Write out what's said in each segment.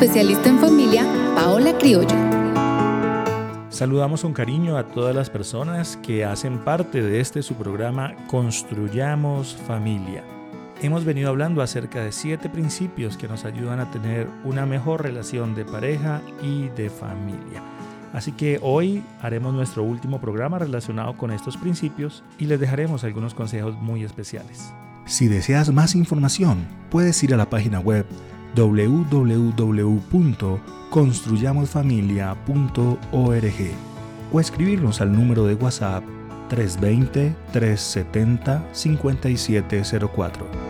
especialista en familia Paola Criollo. Saludamos con cariño a todas las personas que hacen parte de este su programa Construyamos Familia. Hemos venido hablando acerca de siete principios que nos ayudan a tener una mejor relación de pareja y de familia. Así que hoy haremos nuestro último programa relacionado con estos principios y les dejaremos algunos consejos muy especiales. Si deseas más información, puedes ir a la página web www.construyamosfamilia.org o escribirnos al número de WhatsApp 320-370-5704.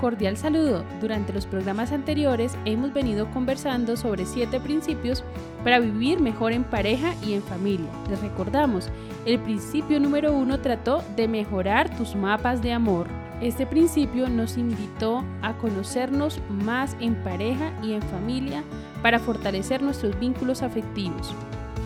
Cordial saludo. Durante los programas anteriores hemos venido conversando sobre siete principios para vivir mejor en pareja y en familia. Les recordamos, el principio número uno trató de mejorar tus mapas de amor. Este principio nos invitó a conocernos más en pareja y en familia para fortalecer nuestros vínculos afectivos.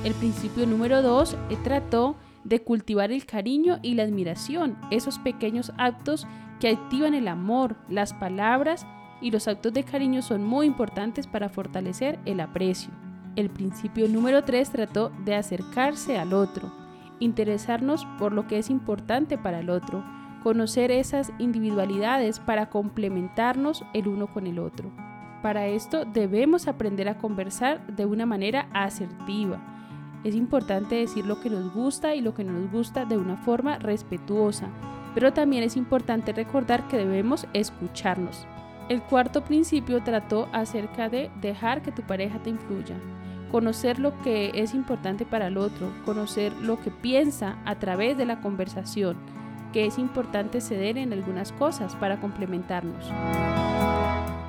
El principio número dos eh, trató de cultivar el cariño y la admiración, esos pequeños actos que activan el amor, las palabras y los actos de cariño son muy importantes para fortalecer el aprecio. El principio número 3 trató de acercarse al otro, interesarnos por lo que es importante para el otro, conocer esas individualidades para complementarnos el uno con el otro. Para esto debemos aprender a conversar de una manera asertiva. Es importante decir lo que nos gusta y lo que no nos gusta de una forma respetuosa, pero también es importante recordar que debemos escucharnos. El cuarto principio trató acerca de dejar que tu pareja te influya, conocer lo que es importante para el otro, conocer lo que piensa a través de la conversación, que es importante ceder en algunas cosas para complementarnos.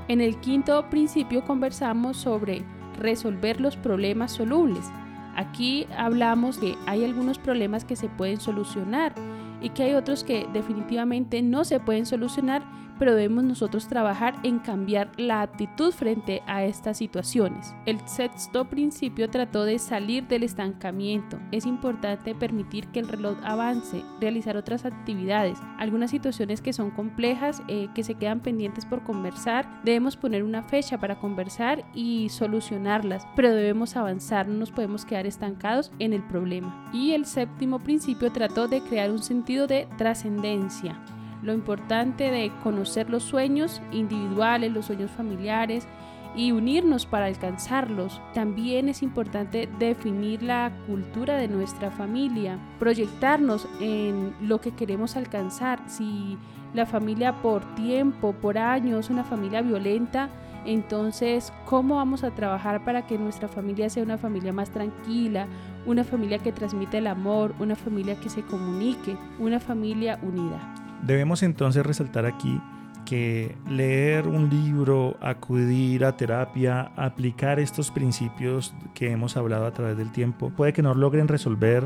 En el quinto principio conversamos sobre resolver los problemas solubles. Aquí hablamos que hay algunos problemas que se pueden solucionar y que hay otros que definitivamente no se pueden solucionar, pero debemos nosotros trabajar en cambiar la actitud frente a estas situaciones. El sexto principio trató de salir del estancamiento. Es importante permitir que el reloj avance, realizar otras actividades. Algunas situaciones que son complejas, eh, que se quedan pendientes por conversar, debemos poner una fecha para conversar y solucionarlas, pero debemos avanzar, no nos podemos quedar estancados en el problema. Y el séptimo principio trató de crear un sentido de trascendencia. Lo importante de conocer los sueños individuales, los sueños familiares y unirnos para alcanzarlos. También es importante definir la cultura de nuestra familia, proyectarnos en lo que queremos alcanzar. Si la familia por tiempo, por años, una familia violenta, entonces, ¿cómo vamos a trabajar para que nuestra familia sea una familia más tranquila, una familia que transmite el amor, una familia que se comunique, una familia unida? Debemos entonces resaltar aquí que leer un libro, acudir a terapia, aplicar estos principios que hemos hablado a través del tiempo, puede que no logren resolver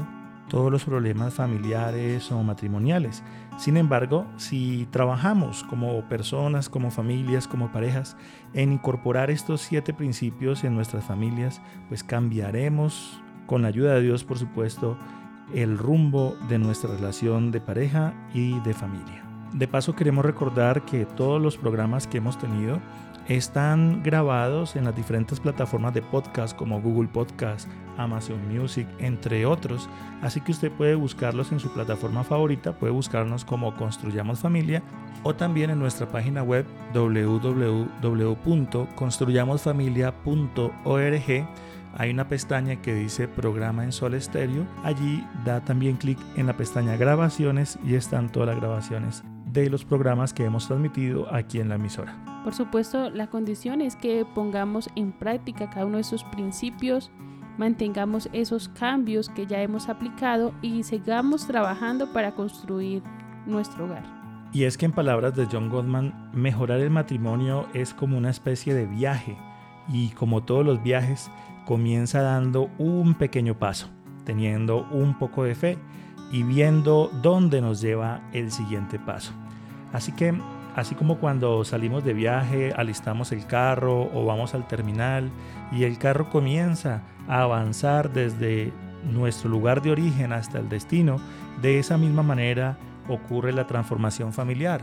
todos los problemas familiares o matrimoniales. Sin embargo, si trabajamos como personas, como familias, como parejas, en incorporar estos siete principios en nuestras familias, pues cambiaremos, con la ayuda de Dios por supuesto, el rumbo de nuestra relación de pareja y de familia. De paso queremos recordar que todos los programas que hemos tenido están grabados en las diferentes plataformas de podcast como Google Podcast, Amazon Music, entre otros. Así que usted puede buscarlos en su plataforma favorita, puede buscarnos como Construyamos Familia o también en nuestra página web www.construyamosfamilia.org. Hay una pestaña que dice programa en sol estéreo. Allí da también clic en la pestaña grabaciones y están todas las grabaciones de los programas que hemos transmitido aquí en la emisora. Por supuesto, la condición es que pongamos en práctica cada uno de esos principios, mantengamos esos cambios que ya hemos aplicado y sigamos trabajando para construir nuestro hogar. Y es que en palabras de John Gottman, mejorar el matrimonio es como una especie de viaje y como todos los viajes, comienza dando un pequeño paso, teniendo un poco de fe y viendo dónde nos lleva el siguiente paso. Así que, así como cuando salimos de viaje, alistamos el carro o vamos al terminal y el carro comienza a avanzar desde nuestro lugar de origen hasta el destino, de esa misma manera ocurre la transformación familiar.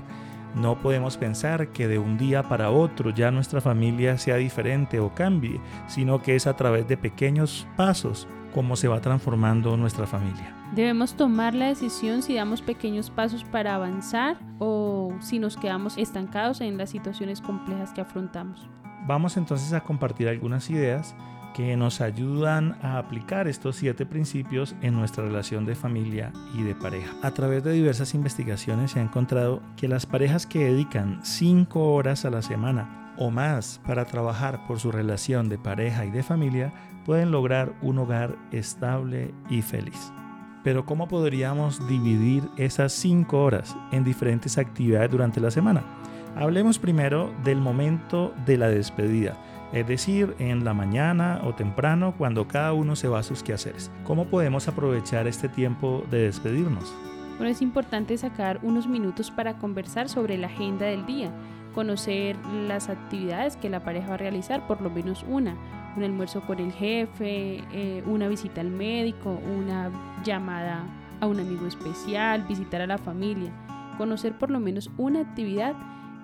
No podemos pensar que de un día para otro ya nuestra familia sea diferente o cambie, sino que es a través de pequeños pasos como se va transformando nuestra familia. Debemos tomar la decisión si damos pequeños pasos para avanzar o si nos quedamos estancados en las situaciones complejas que afrontamos. Vamos entonces a compartir algunas ideas que nos ayudan a aplicar estos siete principios en nuestra relación de familia y de pareja. A través de diversas investigaciones se ha encontrado que las parejas que dedican cinco horas a la semana o más para trabajar por su relación de pareja y de familia pueden lograr un hogar estable y feliz. Pero ¿cómo podríamos dividir esas cinco horas en diferentes actividades durante la semana? Hablemos primero del momento de la despedida es decir, en la mañana o temprano cuando cada uno se va a sus quehaceres. ¿Cómo podemos aprovechar este tiempo de despedirnos? Bueno, es importante sacar unos minutos para conversar sobre la agenda del día, conocer las actividades que la pareja va a realizar, por lo menos una, un almuerzo con el jefe, eh, una visita al médico, una llamada a un amigo especial, visitar a la familia, conocer por lo menos una actividad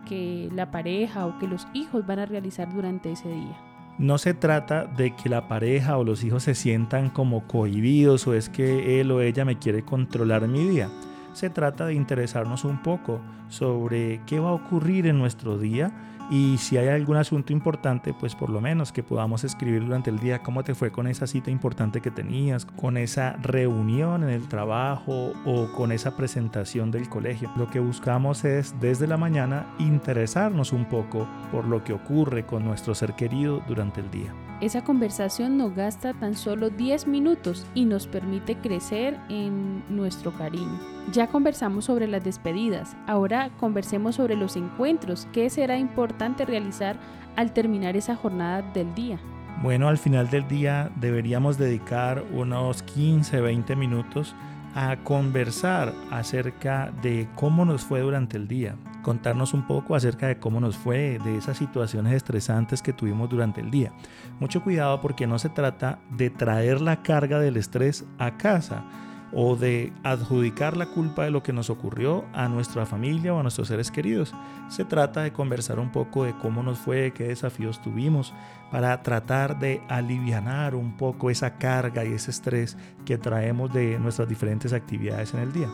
que la pareja o que los hijos van a realizar durante ese día. No se trata de que la pareja o los hijos se sientan como cohibidos o es que él o ella me quiere controlar mi día. Se trata de interesarnos un poco sobre qué va a ocurrir en nuestro día y si hay algún asunto importante, pues por lo menos que podamos escribir durante el día cómo te fue con esa cita importante que tenías, con esa reunión en el trabajo o con esa presentación del colegio. Lo que buscamos es desde la mañana interesarnos un poco por lo que ocurre con nuestro ser querido durante el día. Esa conversación nos gasta tan solo 10 minutos y nos permite crecer en nuestro cariño. Ya conversamos sobre las despedidas, ahora conversemos sobre los encuentros. ¿Qué será importante realizar al terminar esa jornada del día? Bueno, al final del día deberíamos dedicar unos 15, 20 minutos a conversar acerca de cómo nos fue durante el día, contarnos un poco acerca de cómo nos fue, de esas situaciones estresantes que tuvimos durante el día. Mucho cuidado porque no se trata de traer la carga del estrés a casa, o de adjudicar la culpa de lo que nos ocurrió a nuestra familia o a nuestros seres queridos. Se trata de conversar un poco de cómo nos fue, qué desafíos tuvimos, para tratar de aliviar un poco esa carga y ese estrés que traemos de nuestras diferentes actividades en el día.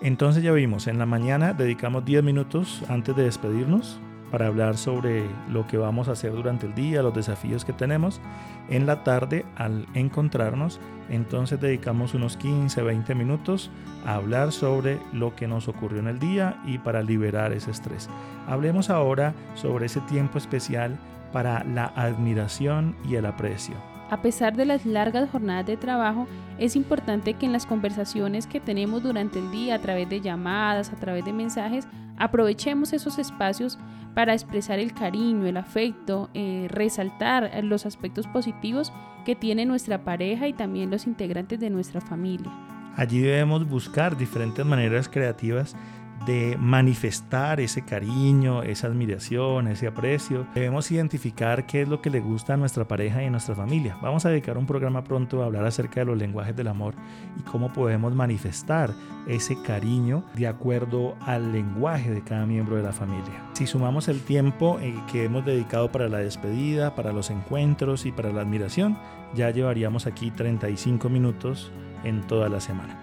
Entonces ya vimos, en la mañana dedicamos 10 minutos antes de despedirnos para hablar sobre lo que vamos a hacer durante el día, los desafíos que tenemos. En la tarde, al encontrarnos, entonces dedicamos unos 15, 20 minutos a hablar sobre lo que nos ocurrió en el día y para liberar ese estrés. Hablemos ahora sobre ese tiempo especial para la admiración y el aprecio. A pesar de las largas jornadas de trabajo, es importante que en las conversaciones que tenemos durante el día, a través de llamadas, a través de mensajes, aprovechemos esos espacios para expresar el cariño, el afecto, eh, resaltar los aspectos positivos que tiene nuestra pareja y también los integrantes de nuestra familia. Allí debemos buscar diferentes maneras creativas de manifestar ese cariño, esa admiración, ese aprecio. Debemos identificar qué es lo que le gusta a nuestra pareja y a nuestra familia. Vamos a dedicar un programa pronto a hablar acerca de los lenguajes del amor y cómo podemos manifestar ese cariño de acuerdo al lenguaje de cada miembro de la familia. Si sumamos el tiempo eh, que hemos dedicado para la despedida, para los encuentros y para la admiración, ya llevaríamos aquí 35 minutos en toda la semana.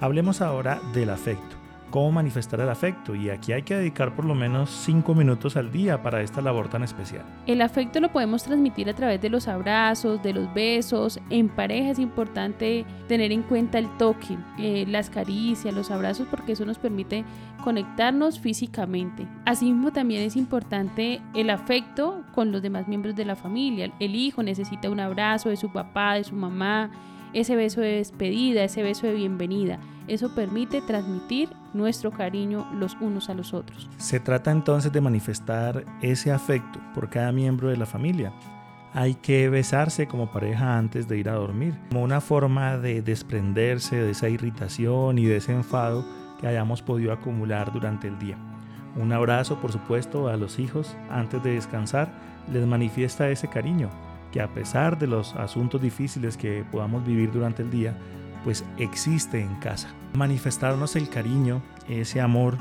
Hablemos ahora del afecto cómo manifestar el afecto y aquí hay que dedicar por lo menos 5 minutos al día para esta labor tan especial. El afecto lo podemos transmitir a través de los abrazos, de los besos. En pareja es importante tener en cuenta el toque, eh, las caricias, los abrazos porque eso nos permite conectarnos físicamente. Asimismo también es importante el afecto con los demás miembros de la familia. El hijo necesita un abrazo de su papá, de su mamá, ese beso de despedida, ese beso de bienvenida. Eso permite transmitir nuestro cariño los unos a los otros. Se trata entonces de manifestar ese afecto por cada miembro de la familia. Hay que besarse como pareja antes de ir a dormir, como una forma de desprenderse de esa irritación y de ese enfado que hayamos podido acumular durante el día. Un abrazo, por supuesto, a los hijos antes de descansar les manifiesta ese cariño, que a pesar de los asuntos difíciles que podamos vivir durante el día, pues existe en casa. Manifestarnos el cariño, ese amor,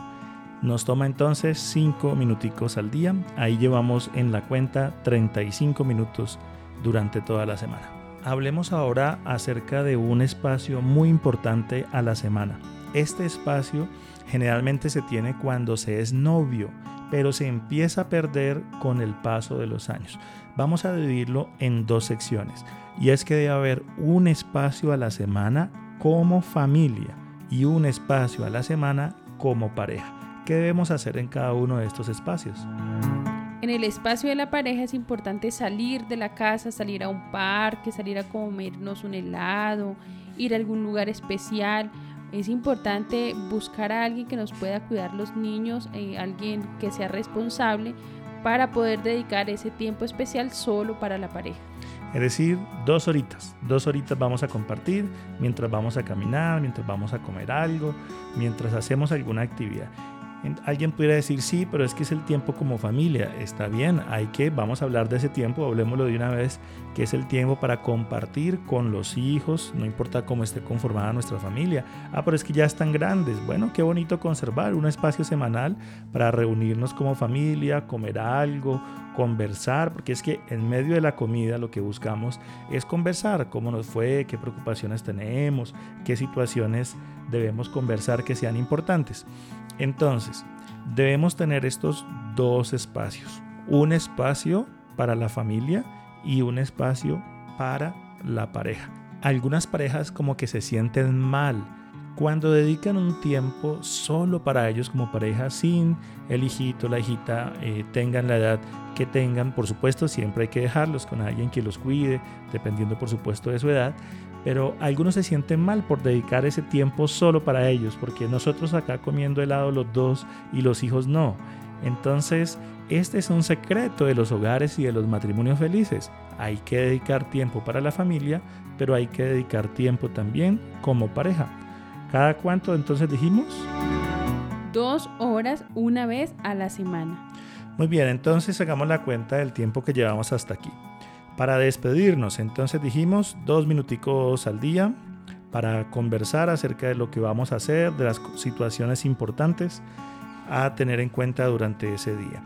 nos toma entonces 5 minuticos al día. Ahí llevamos en la cuenta 35 minutos durante toda la semana. Hablemos ahora acerca de un espacio muy importante a la semana. Este espacio generalmente se tiene cuando se es novio, pero se empieza a perder con el paso de los años. Vamos a dividirlo en dos secciones. Y es que debe haber un espacio a la semana como familia y un espacio a la semana como pareja. ¿Qué debemos hacer en cada uno de estos espacios? En el espacio de la pareja es importante salir de la casa, salir a un parque, salir a comernos un helado, ir a algún lugar especial. Es importante buscar a alguien que nos pueda cuidar los niños, eh, alguien que sea responsable para poder dedicar ese tiempo especial solo para la pareja. Es decir, dos horitas. Dos horitas vamos a compartir mientras vamos a caminar, mientras vamos a comer algo, mientras hacemos alguna actividad. Alguien pudiera decir, sí, pero es que es el tiempo como familia. Está bien, hay que, vamos a hablar de ese tiempo, hablemoslo de una vez, que es el tiempo para compartir con los hijos, no importa cómo esté conformada nuestra familia. Ah, pero es que ya están grandes. Bueno, qué bonito conservar un espacio semanal para reunirnos como familia, comer algo, conversar, porque es que en medio de la comida lo que buscamos es conversar, cómo nos fue, qué preocupaciones tenemos, qué situaciones debemos conversar que sean importantes. Entonces, debemos tener estos dos espacios. Un espacio para la familia y un espacio para la pareja. Algunas parejas como que se sienten mal cuando dedican un tiempo solo para ellos como pareja sin el hijito, la hijita eh, tengan la edad que tengan. Por supuesto, siempre hay que dejarlos con alguien que los cuide, dependiendo por supuesto de su edad pero algunos se sienten mal por dedicar ese tiempo solo para ellos, porque nosotros acá comiendo helado los dos y los hijos no. Entonces, este es un secreto de los hogares y de los matrimonios felices. Hay que dedicar tiempo para la familia, pero hay que dedicar tiempo también como pareja. ¿Cada cuánto entonces dijimos? Dos horas una vez a la semana. Muy bien, entonces hagamos la cuenta del tiempo que llevamos hasta aquí. Para despedirnos, entonces dijimos dos minuticos al día para conversar acerca de lo que vamos a hacer, de las situaciones importantes a tener en cuenta durante ese día.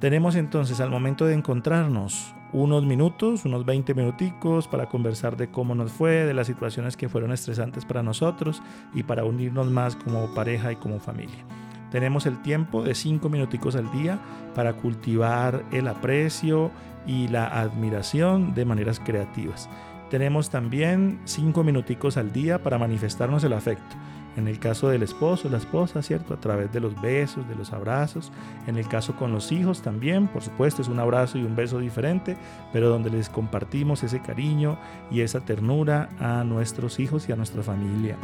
Tenemos entonces al momento de encontrarnos unos minutos, unos 20 minuticos para conversar de cómo nos fue, de las situaciones que fueron estresantes para nosotros y para unirnos más como pareja y como familia. Tenemos el tiempo de 5 minuticos al día para cultivar el aprecio y la admiración de maneras creativas. Tenemos también 5 minuticos al día para manifestarnos el afecto. En el caso del esposo, la esposa, ¿cierto? A través de los besos, de los abrazos. En el caso con los hijos también, por supuesto, es un abrazo y un beso diferente, pero donde les compartimos ese cariño y esa ternura a nuestros hijos y a nuestra familia.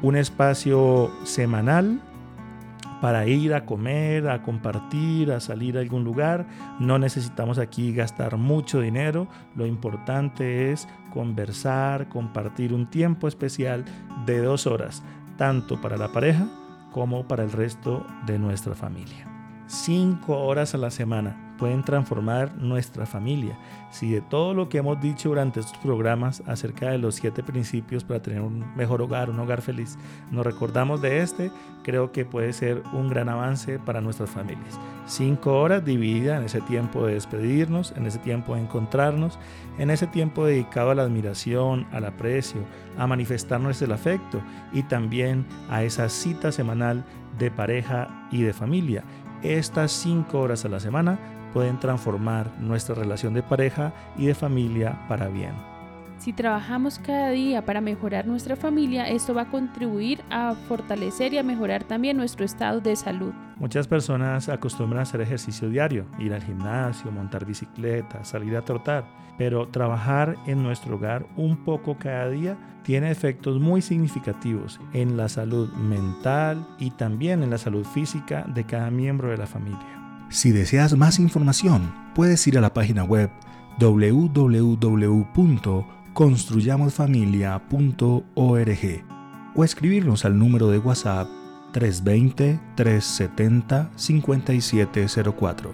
Un espacio semanal para ir a comer, a compartir, a salir a algún lugar. No necesitamos aquí gastar mucho dinero. Lo importante es conversar, compartir un tiempo especial de dos horas, tanto para la pareja como para el resto de nuestra familia. Cinco horas a la semana pueden transformar nuestra familia. Si de todo lo que hemos dicho durante estos programas acerca de los siete principios para tener un mejor hogar, un hogar feliz, nos recordamos de este, creo que puede ser un gran avance para nuestras familias. Cinco horas divididas en ese tiempo de despedirnos, en ese tiempo de encontrarnos, en ese tiempo dedicado a la admiración, al aprecio, a manifestarnos el afecto y también a esa cita semanal de pareja y de familia. Estas cinco horas a la semana pueden transformar nuestra relación de pareja y de familia para bien. Si trabajamos cada día para mejorar nuestra familia, esto va a contribuir a fortalecer y a mejorar también nuestro estado de salud. Muchas personas acostumbran a hacer ejercicio diario, ir al gimnasio, montar bicicleta, salir a trotar, pero trabajar en nuestro hogar un poco cada día tiene efectos muy significativos en la salud mental y también en la salud física de cada miembro de la familia. Si deseas más información, puedes ir a la página web www.construyamosfamilia.org o escribirnos al número de WhatsApp 320-370-5704.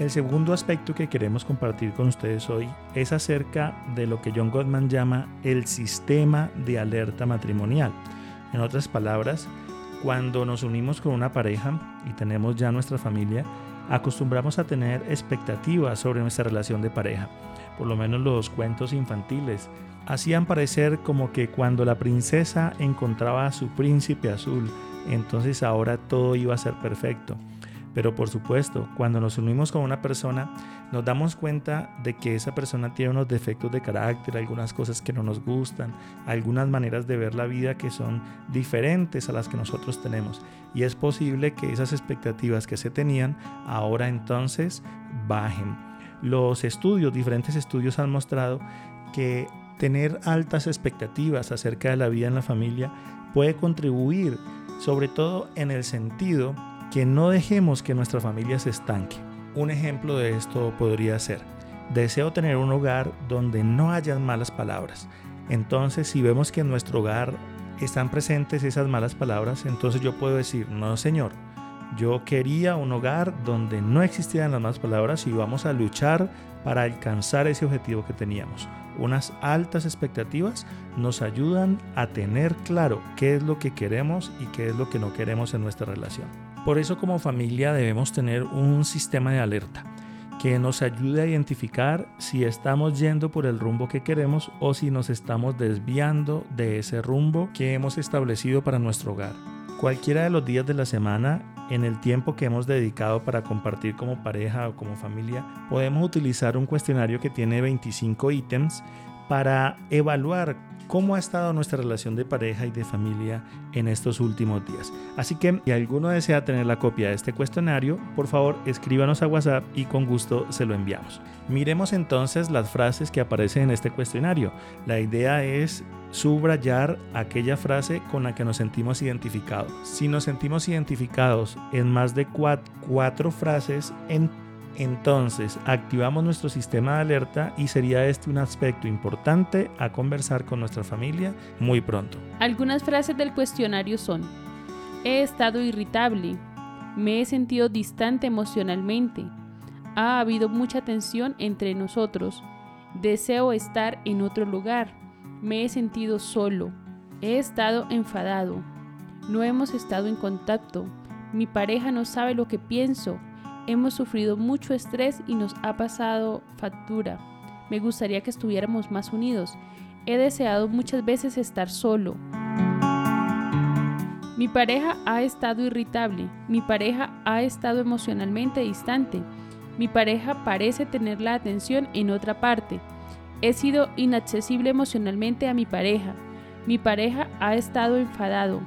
El segundo aspecto que queremos compartir con ustedes hoy es acerca de lo que John Gottman llama el sistema de alerta matrimonial. En otras palabras, cuando nos unimos con una pareja y tenemos ya nuestra familia, acostumbramos a tener expectativas sobre nuestra relación de pareja. Por lo menos los cuentos infantiles hacían parecer como que cuando la princesa encontraba a su príncipe azul, entonces ahora todo iba a ser perfecto. Pero por supuesto, cuando nos unimos con una persona, nos damos cuenta de que esa persona tiene unos defectos de carácter, algunas cosas que no nos gustan, algunas maneras de ver la vida que son diferentes a las que nosotros tenemos. Y es posible que esas expectativas que se tenían ahora entonces bajen. Los estudios, diferentes estudios han mostrado que tener altas expectativas acerca de la vida en la familia puede contribuir, sobre todo en el sentido que no dejemos que nuestra familia se estanque. Un ejemplo de esto podría ser, deseo tener un hogar donde no hayan malas palabras. Entonces, si vemos que en nuestro hogar están presentes esas malas palabras, entonces yo puedo decir, no señor, yo quería un hogar donde no existieran las malas palabras y vamos a luchar para alcanzar ese objetivo que teníamos. Unas altas expectativas nos ayudan a tener claro qué es lo que queremos y qué es lo que no queremos en nuestra relación. Por eso como familia debemos tener un sistema de alerta que nos ayude a identificar si estamos yendo por el rumbo que queremos o si nos estamos desviando de ese rumbo que hemos establecido para nuestro hogar. Cualquiera de los días de la semana, en el tiempo que hemos dedicado para compartir como pareja o como familia, podemos utilizar un cuestionario que tiene 25 ítems para evaluar cómo ha estado nuestra relación de pareja y de familia en estos últimos días. Así que si alguno desea tener la copia de este cuestionario, por favor escríbanos a WhatsApp y con gusto se lo enviamos. Miremos entonces las frases que aparecen en este cuestionario. La idea es subrayar aquella frase con la que nos sentimos identificados. Si nos sentimos identificados en más de cuatro, frases, en entonces activamos nuestro sistema de alerta y sería este un aspecto importante a conversar con nuestra familia muy pronto. Algunas frases del cuestionario son, he estado irritable, me he sentido distante emocionalmente, ha habido mucha tensión entre nosotros, deseo estar en otro lugar, me he sentido solo, he estado enfadado, no hemos estado en contacto, mi pareja no sabe lo que pienso, Hemos sufrido mucho estrés y nos ha pasado factura. Me gustaría que estuviéramos más unidos. He deseado muchas veces estar solo. Mi pareja ha estado irritable. Mi pareja ha estado emocionalmente distante. Mi pareja parece tener la atención en otra parte. He sido inaccesible emocionalmente a mi pareja. Mi pareja ha estado enfadado.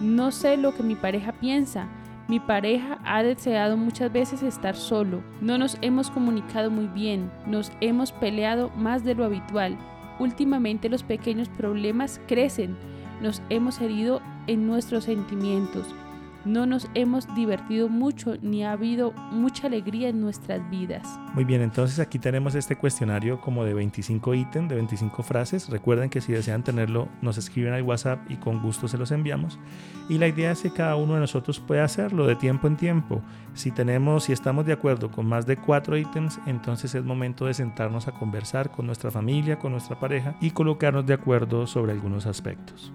No sé lo que mi pareja piensa. Mi pareja ha deseado muchas veces estar solo. No nos hemos comunicado muy bien. Nos hemos peleado más de lo habitual. Últimamente los pequeños problemas crecen. Nos hemos herido en nuestros sentimientos no nos hemos divertido mucho ni ha habido mucha alegría en nuestras vidas. Muy bien, entonces aquí tenemos este cuestionario como de 25 ítems, de 25 frases. Recuerden que si desean tenerlo, nos escriben al WhatsApp y con gusto se los enviamos. Y la idea es que cada uno de nosotros pueda hacerlo de tiempo en tiempo. Si tenemos, si estamos de acuerdo con más de cuatro ítems, entonces es momento de sentarnos a conversar con nuestra familia, con nuestra pareja y colocarnos de acuerdo sobre algunos aspectos.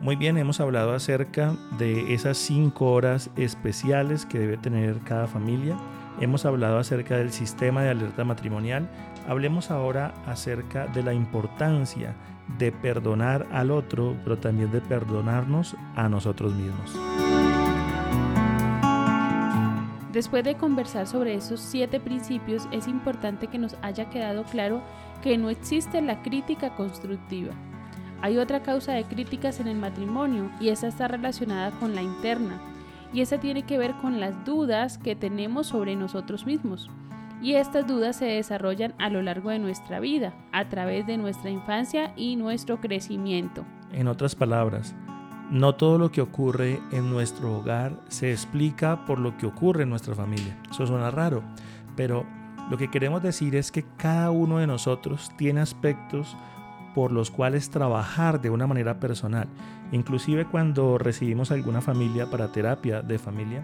Muy bien, hemos hablado acerca de esas cinco horas especiales que debe tener cada familia. Hemos hablado acerca del sistema de alerta matrimonial. Hablemos ahora acerca de la importancia de perdonar al otro, pero también de perdonarnos a nosotros mismos. Después de conversar sobre esos siete principios, es importante que nos haya quedado claro que no existe la crítica constructiva. Hay otra causa de críticas en el matrimonio y esa está relacionada con la interna y esa tiene que ver con las dudas que tenemos sobre nosotros mismos. Y estas dudas se desarrollan a lo largo de nuestra vida, a través de nuestra infancia y nuestro crecimiento. En otras palabras, no todo lo que ocurre en nuestro hogar se explica por lo que ocurre en nuestra familia. Eso suena raro, pero lo que queremos decir es que cada uno de nosotros tiene aspectos por los cuales trabajar de una manera personal. Inclusive cuando recibimos alguna familia para terapia de familia,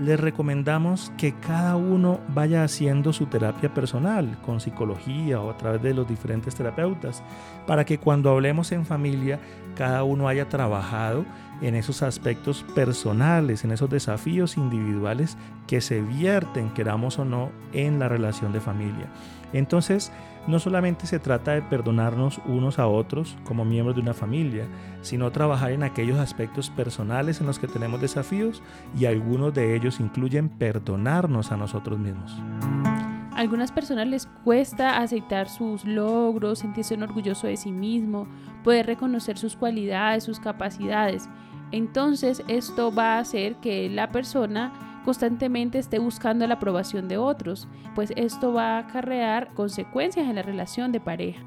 les recomendamos que cada uno vaya haciendo su terapia personal con psicología o a través de los diferentes terapeutas, para que cuando hablemos en familia, cada uno haya trabajado en esos aspectos personales, en esos desafíos individuales que se vierten, queramos o no, en la relación de familia. Entonces, no solamente se trata de perdonarnos unos a otros como miembros de una familia, sino trabajar en aquellos aspectos personales en los que tenemos desafíos y algunos de ellos incluyen perdonarnos a nosotros mismos. Algunas personas les cuesta aceptar sus logros, sentirse orgulloso de sí mismo, poder reconocer sus cualidades, sus capacidades. Entonces esto va a hacer que la persona constantemente esté buscando la aprobación de otros, pues esto va a acarrear consecuencias en la relación de pareja.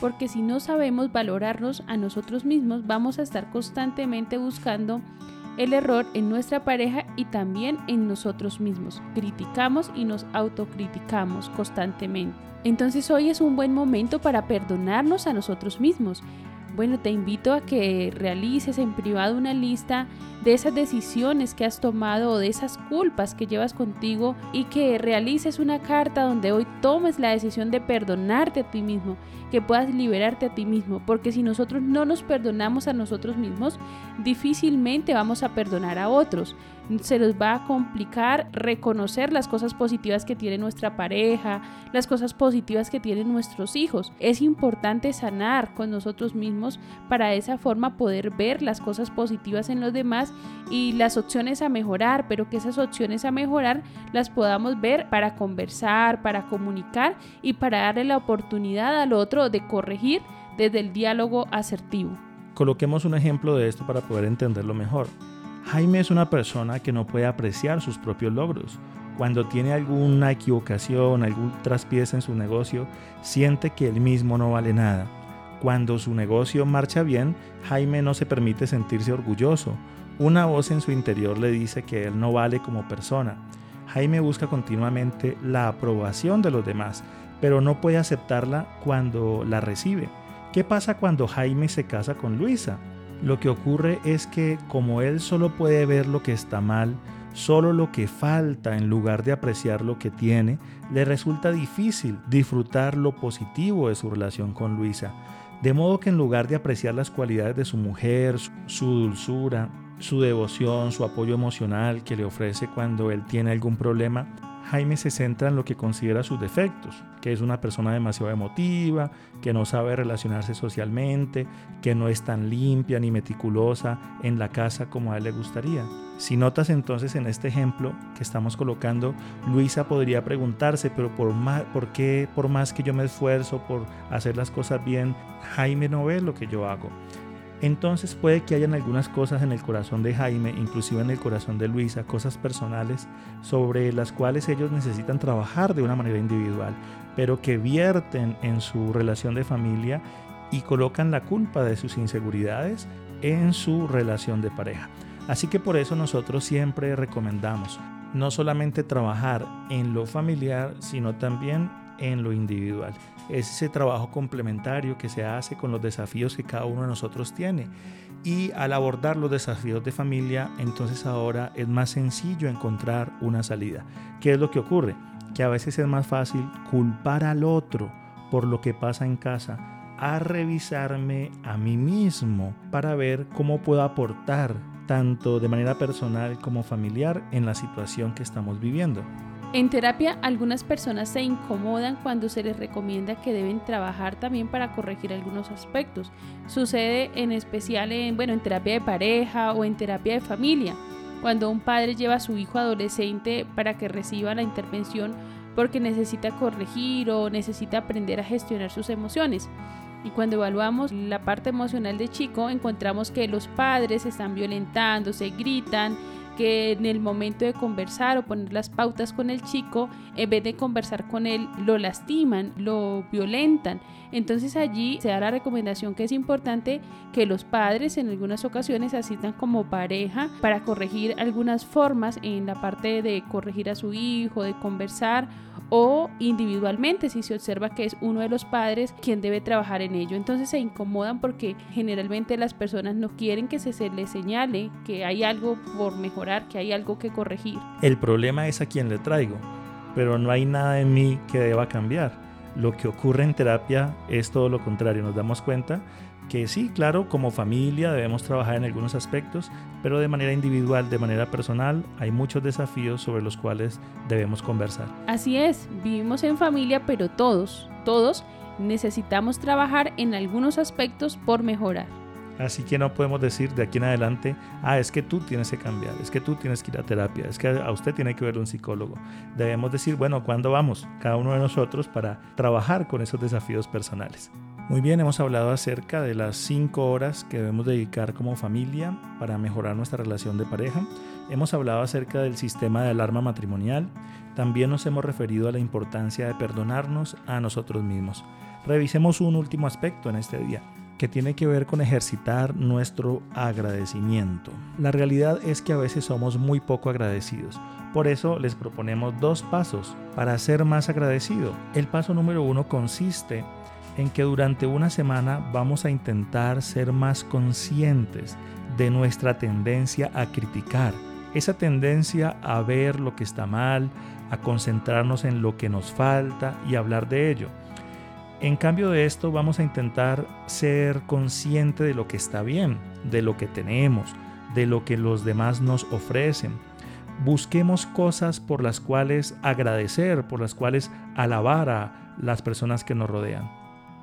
Porque si no sabemos valorarnos a nosotros mismos, vamos a estar constantemente buscando el error en nuestra pareja y también en nosotros mismos. Criticamos y nos autocriticamos constantemente. Entonces hoy es un buen momento para perdonarnos a nosotros mismos bueno, te invito a que realices en privado una lista de esas decisiones que has tomado o de esas culpas que llevas contigo y que realices una carta donde hoy tomes la decisión de perdonarte a ti mismo, que puedas liberarte a ti mismo, porque si nosotros no nos perdonamos a nosotros mismos, difícilmente vamos a perdonar a otros se nos va a complicar reconocer las cosas positivas que tiene nuestra pareja, las cosas positivas que tienen nuestros hijos. Es importante sanar con nosotros mismos para de esa forma poder ver las cosas positivas en los demás y las opciones a mejorar, pero que esas opciones a mejorar las podamos ver para conversar, para comunicar y para darle la oportunidad al otro de corregir desde el diálogo asertivo. Coloquemos un ejemplo de esto para poder entenderlo mejor. Jaime es una persona que no puede apreciar sus propios logros. Cuando tiene alguna equivocación, algún traspiés en su negocio, siente que él mismo no vale nada. Cuando su negocio marcha bien, Jaime no se permite sentirse orgulloso. Una voz en su interior le dice que él no vale como persona. Jaime busca continuamente la aprobación de los demás, pero no puede aceptarla cuando la recibe. ¿Qué pasa cuando Jaime se casa con Luisa? Lo que ocurre es que como él solo puede ver lo que está mal, solo lo que falta en lugar de apreciar lo que tiene, le resulta difícil disfrutar lo positivo de su relación con Luisa. De modo que en lugar de apreciar las cualidades de su mujer, su dulzura, su devoción, su apoyo emocional que le ofrece cuando él tiene algún problema, Jaime se centra en lo que considera sus defectos, que es una persona demasiado emotiva, que no sabe relacionarse socialmente, que no es tan limpia ni meticulosa en la casa como a él le gustaría. Si notas entonces en este ejemplo que estamos colocando, Luisa podría preguntarse, pero por, más, ¿por qué por más que yo me esfuerzo por hacer las cosas bien, Jaime no ve lo que yo hago? Entonces puede que hayan algunas cosas en el corazón de Jaime, inclusive en el corazón de Luisa, cosas personales sobre las cuales ellos necesitan trabajar de una manera individual, pero que vierten en su relación de familia y colocan la culpa de sus inseguridades en su relación de pareja. Así que por eso nosotros siempre recomendamos no solamente trabajar en lo familiar, sino también en lo individual. Es ese trabajo complementario que se hace con los desafíos que cada uno de nosotros tiene. Y al abordar los desafíos de familia, entonces ahora es más sencillo encontrar una salida. ¿Qué es lo que ocurre? Que a veces es más fácil culpar al otro por lo que pasa en casa a revisarme a mí mismo para ver cómo puedo aportar tanto de manera personal como familiar en la situación que estamos viviendo. En terapia, algunas personas se incomodan cuando se les recomienda que deben trabajar también para corregir algunos aspectos. Sucede en especial en, bueno, en terapia de pareja o en terapia de familia, cuando un padre lleva a su hijo adolescente para que reciba la intervención porque necesita corregir o necesita aprender a gestionar sus emociones. Y cuando evaluamos la parte emocional de chico, encontramos que los padres están violentando, se gritan, que en el momento de conversar o poner las pautas con el chico, en vez de conversar con él, lo lastiman, lo violentan. Entonces allí se da la recomendación que es importante que los padres en algunas ocasiones asistan como pareja para corregir algunas formas en la parte de corregir a su hijo, de conversar o individualmente si se observa que es uno de los padres quien debe trabajar en ello. Entonces se incomodan porque generalmente las personas no quieren que se, les señale que hay algo por mejorar, que hay algo que corregir. El problema es a quien le traigo, pero no hay nada en mí que deba cambiar. Lo que ocurre en terapia es todo lo contrario. Nos damos cuenta que sí, claro, como familia debemos trabajar en algunos aspectos, pero de manera individual, de manera personal, hay muchos desafíos sobre los cuales debemos conversar. Así es, vivimos en familia, pero todos, todos necesitamos trabajar en algunos aspectos por mejorar. Así que no podemos decir de aquí en adelante, ah, es que tú tienes que cambiar, es que tú tienes que ir a terapia, es que a usted tiene que ver un psicólogo. Debemos decir, bueno, ¿cuándo vamos? Cada uno de nosotros para trabajar con esos desafíos personales. Muy bien, hemos hablado acerca de las cinco horas que debemos dedicar como familia para mejorar nuestra relación de pareja. Hemos hablado acerca del sistema de alarma matrimonial. También nos hemos referido a la importancia de perdonarnos a nosotros mismos. Revisemos un último aspecto en este día que tiene que ver con ejercitar nuestro agradecimiento. La realidad es que a veces somos muy poco agradecidos. Por eso les proponemos dos pasos para ser más agradecido. El paso número uno consiste en que durante una semana vamos a intentar ser más conscientes de nuestra tendencia a criticar, esa tendencia a ver lo que está mal, a concentrarnos en lo que nos falta y hablar de ello. En cambio de esto vamos a intentar ser consciente de lo que está bien, de lo que tenemos, de lo que los demás nos ofrecen. Busquemos cosas por las cuales agradecer, por las cuales alabar a las personas que nos rodean.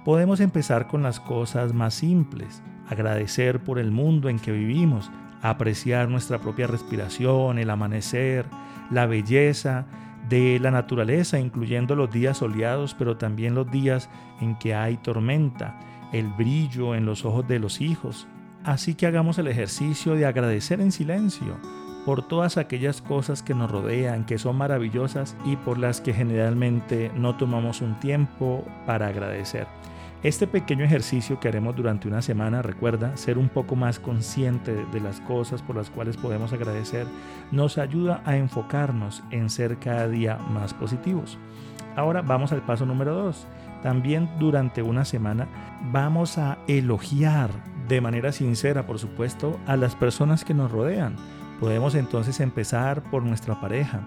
Podemos empezar con las cosas más simples, agradecer por el mundo en que vivimos, apreciar nuestra propia respiración, el amanecer, la belleza de la naturaleza, incluyendo los días soleados, pero también los días en que hay tormenta, el brillo en los ojos de los hijos. Así que hagamos el ejercicio de agradecer en silencio por todas aquellas cosas que nos rodean, que son maravillosas y por las que generalmente no tomamos un tiempo para agradecer. Este pequeño ejercicio que haremos durante una semana, recuerda, ser un poco más consciente de las cosas por las cuales podemos agradecer, nos ayuda a enfocarnos en ser cada día más positivos. Ahora vamos al paso número dos. También durante una semana vamos a elogiar de manera sincera, por supuesto, a las personas que nos rodean. Podemos entonces empezar por nuestra pareja,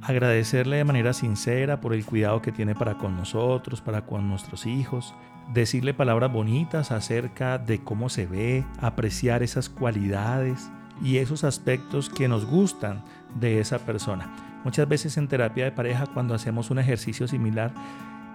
agradecerle de manera sincera por el cuidado que tiene para con nosotros, para con nuestros hijos, decirle palabras bonitas acerca de cómo se ve, apreciar esas cualidades y esos aspectos que nos gustan de esa persona. Muchas veces en terapia de pareja cuando hacemos un ejercicio similar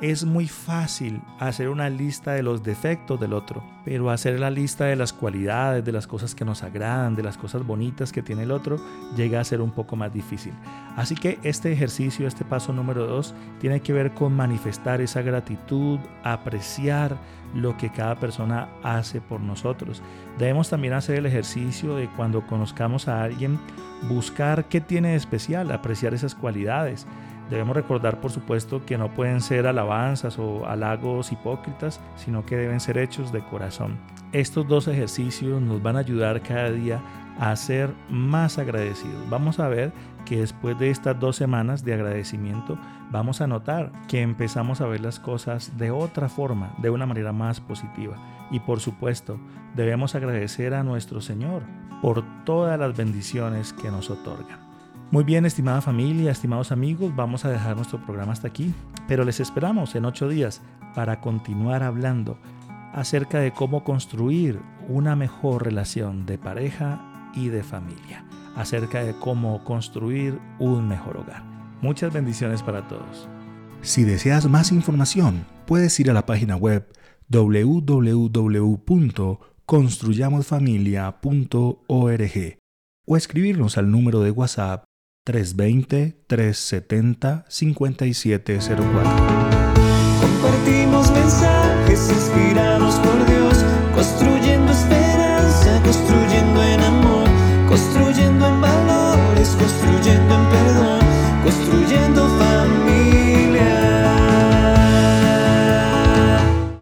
es muy fácil hacer una lista de los defectos del otro, pero hacer la lista de las cualidades, de las cosas que nos agradan, de las cosas bonitas que tiene el otro, llega a ser un poco más difícil. Así que este ejercicio, este paso número dos, tiene que ver con manifestar esa gratitud, apreciar lo que cada persona hace por nosotros. Debemos también hacer el ejercicio de cuando conozcamos a alguien, buscar qué tiene de especial, apreciar esas cualidades. Debemos recordar, por supuesto, que no pueden ser alabanzas o halagos hipócritas, sino que deben ser hechos de corazón. Estos dos ejercicios nos van a ayudar cada día a ser más agradecidos. Vamos a ver que después de estas dos semanas de agradecimiento, vamos a notar que empezamos a ver las cosas de otra forma, de una manera más positiva. Y por supuesto, debemos agradecer a nuestro Señor por todas las bendiciones que nos otorga. Muy bien, estimada familia, estimados amigos, vamos a dejar nuestro programa hasta aquí, pero les esperamos en ocho días para continuar hablando acerca de cómo construir una mejor relación de pareja y de familia, acerca de cómo construir un mejor hogar. Muchas bendiciones para todos. Si deseas más información, puedes ir a la página web www.construyamosfamilia.org o escribirnos al número de WhatsApp 320-370-5704. Compartimos mensajes inspirados por Dios, construyendo esperanza, construyendo en amor, construyendo en valores, construyendo en perdón, construyendo...